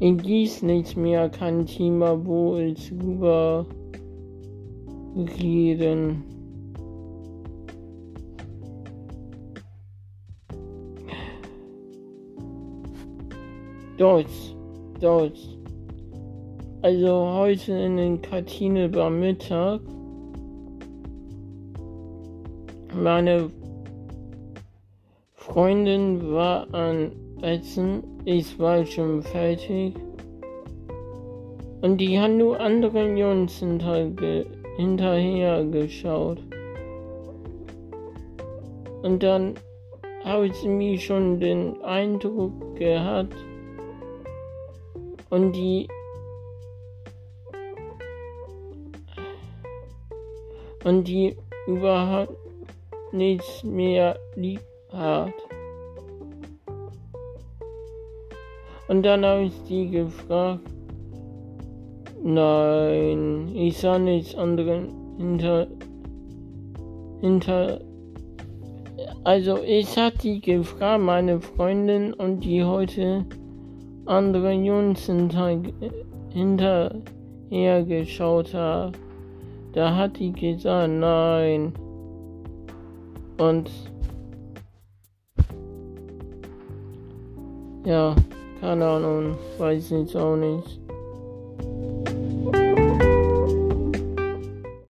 in dies nicht mehr kein Thema, wo es über reden. Deutsch, Deutsch. Also heute in den Kantine war Mittag. Meine Freundin war an Essen, ich war schon fertig. Und die haben nur andere Jungs hinter, hinterher geschaut. Und dann habe ich mir schon den Eindruck gehabt, und die und die überhaupt nichts mehr lieb hat. Und dann habe ich sie gefragt, nein, ich sah nichts anderes hinter, hinter, also ich hatte die gefragt, meine Freundin und die heute andere Jungs hinter, hinterher geschaut haben. Da hat die gesagt, nein. Und ja, Kanal und Weißensaunis.